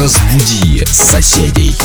Разбуди соседей.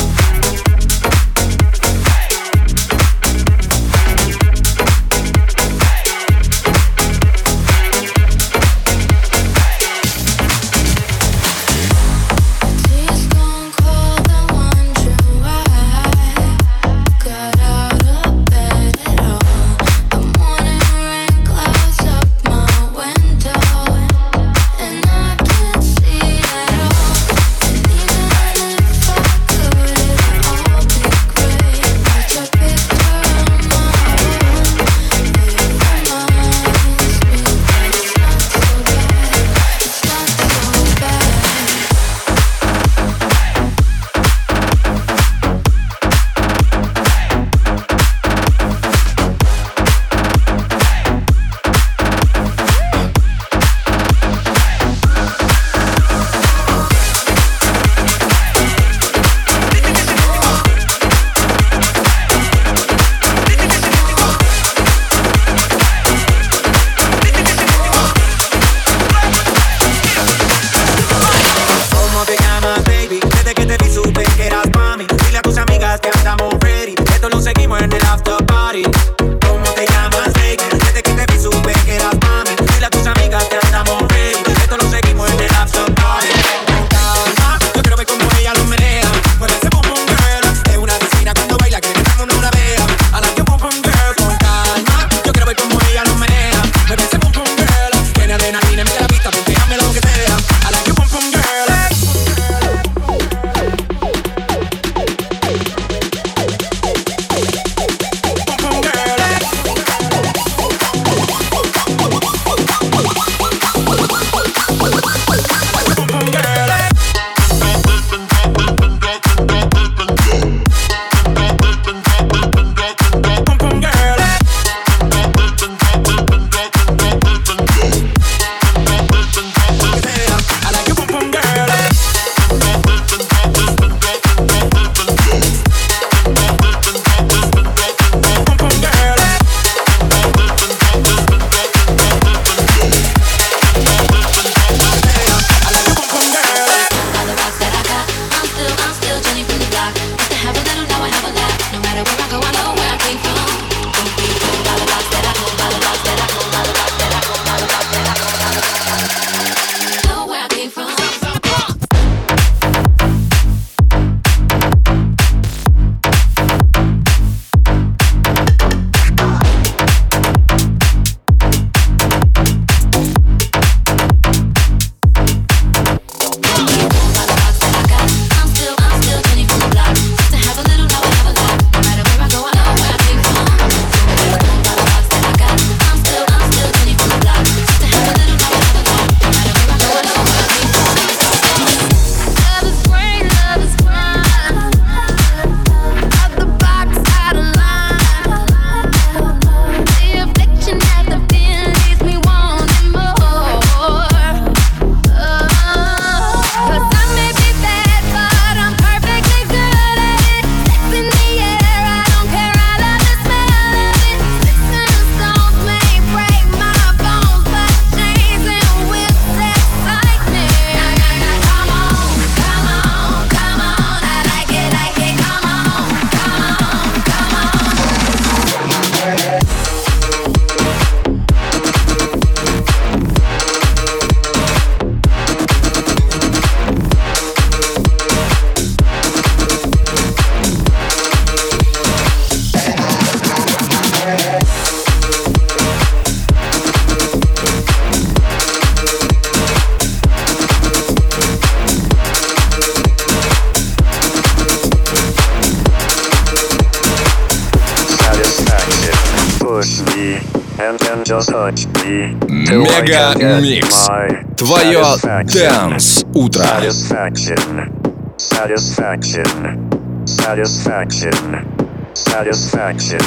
my Твое satisfaction. Dance утро. Satisfaction. Satisfaction. Satisfaction. Satisfaction.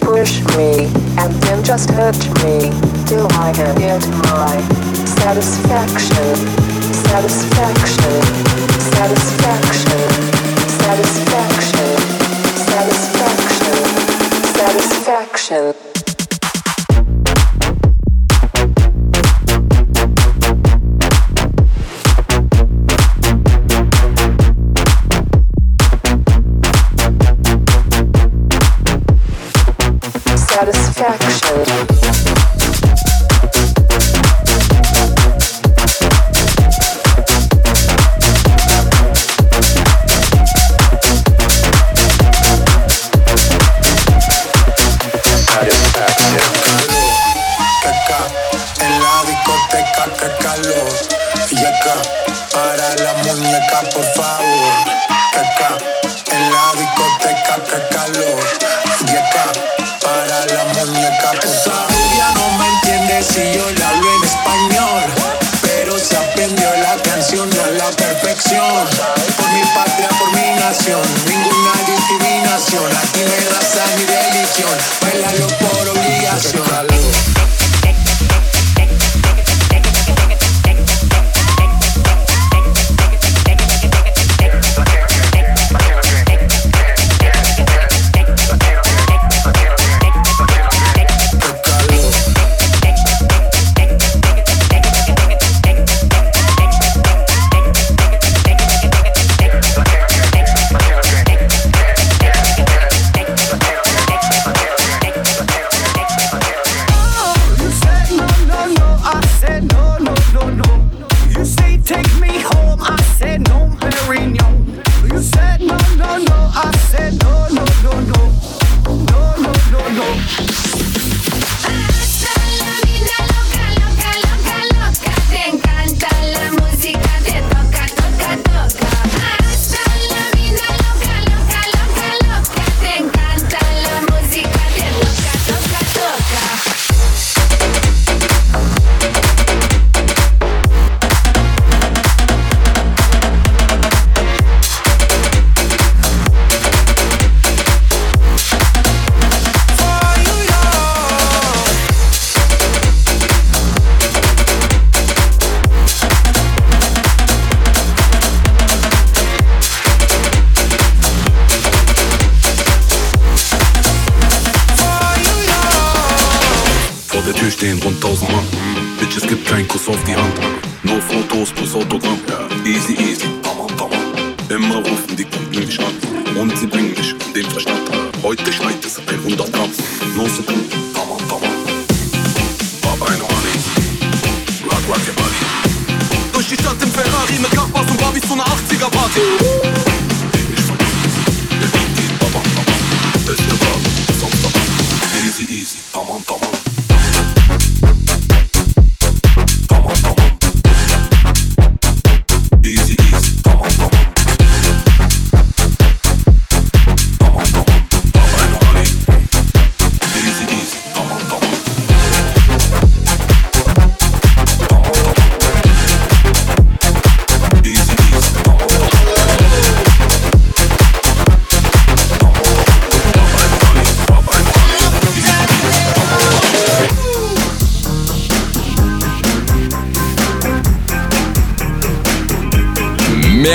Push me, and then just hurt me, till I can get my satisfaction. Satisfaction. Satisfaction. Satisfaction. Satisfaction. Satisfaction. Satisfaction. Satisfaction. Español pero se aprendió la canción a la perfección. Por mi patria por mi nación ninguna discriminación. Aquí no raza ni religión bailalo por obligación Und sie bringen mich in den Verstand. Heute schneit es 100 Gramm. No Sekunden. Durch die Stadt im Ferrari mit Nachbars und Barbies zu einer 80er-Party.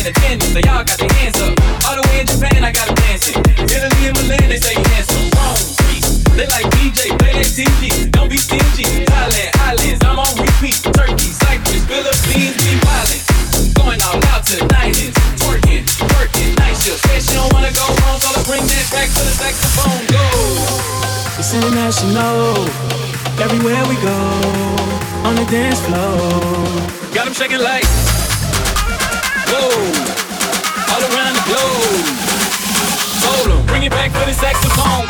in attendance, they all got their hands up. All the way in Japan, I got them dancing. Italy and Milan, they say handsome. Rome, Greece, they like DJ, play that TV. Don't be stingy. Thailand, islands, I'm on repeat. Turkey, Cyprus, Philippines, we violent. Going all out tonight is twerking, twerking, nice. shift. Said you don't wanna go wrong, so I bring that back to the saxophone. Go. It's international. Everywhere we go, on the dance floor. Got them shaking like globe, all around the globe. Hold em, bring it back for the saxophone.